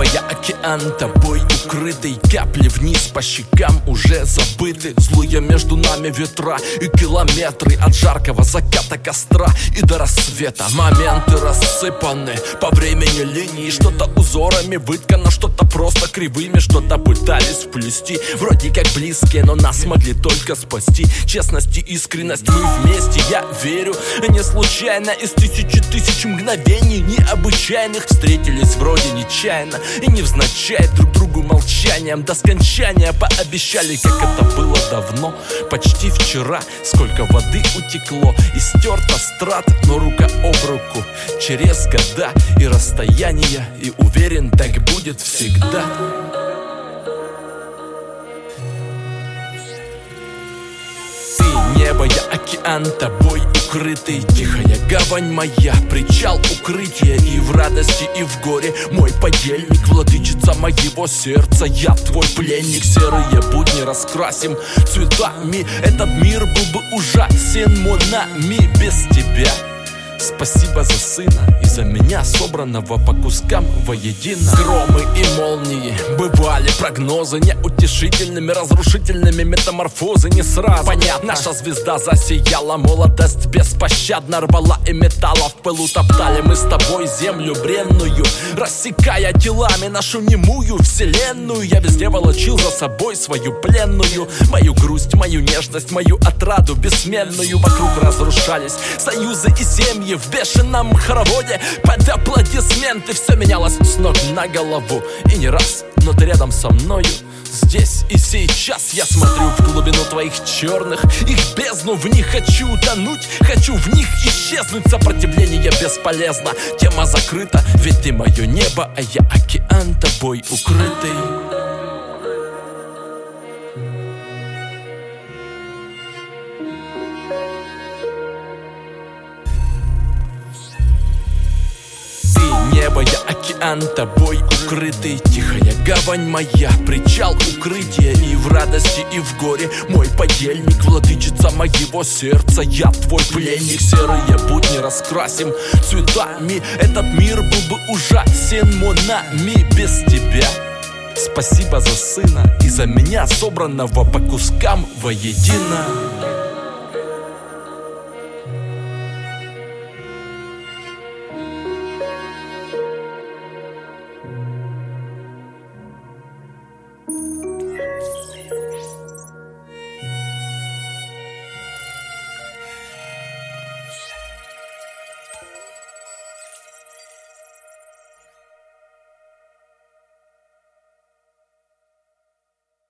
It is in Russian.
океан тобой укрытый. Капли вниз по щекам уже забыты. Злые между нами ветра и километры От жаркого заката костра и до рассвета. Моменты рассыпаны по времени линии Что-то узорами выткано, что-то просто кривыми. Что-то пытались вплести, вроде как близкие Но нас могли только спасти. Честность и искренность мы вместе, я верю. Не случайно из тысячи тысяч мгновений Необычайных встретились вроде нечаянно И невзначай друг другу молчанием. До скончания пообещали, как это было давно. Почти вчера сколько воды утекло И стерто страт, но рука об руку. Через года и расстояния И уверен, так будет всегда океан, тобой укрытый. Тихая гавань моя, причал укрытия. И в радости, и в горе мой подельник Владычица моего сердца, я твой пленник Серые будни раскрасим цветами. Этот мир был бы ужасен, монами без тебя Спасибо за сына и за меня, собранного по кускам воедино. Громы и молнии бывали прогнозы Неутешительными, разрушительными метаморфозы не сразу. Понятно, наша звезда засияла, молодость беспощадно рвала И металла в пылу топтали. Мы с тобой землю бренную Рассекая телами нашу немую вселенную. Я везде волочил за собой свою пленную Мою грусть, мою нежность, мою отраду бессменную Вокруг разрушались. Союзы и семьи в бешеном хороводе Под аплодисменты все менялось с ног на голову. И не раз, но ты рядом со мною Здесь и сейчас. Я смотрю в глубину твоих черных Их бездну, в них хочу утонуть Хочу в них исчезнуть. Сопротивление бесполезно Тема закрыта, ведь ты мое небо А я океан тобой укрытый океан тобой укрытый. Тихая гавань моя, причал укрытия И в радости, и в горе. Мой подельник Владычица моего сердца, я твой пленник. Серые будни раскрасим цветами. Этот мир был бы ужасен монами. Без тебя. Спасибо за сына. И за меня, собранного по кускам воедино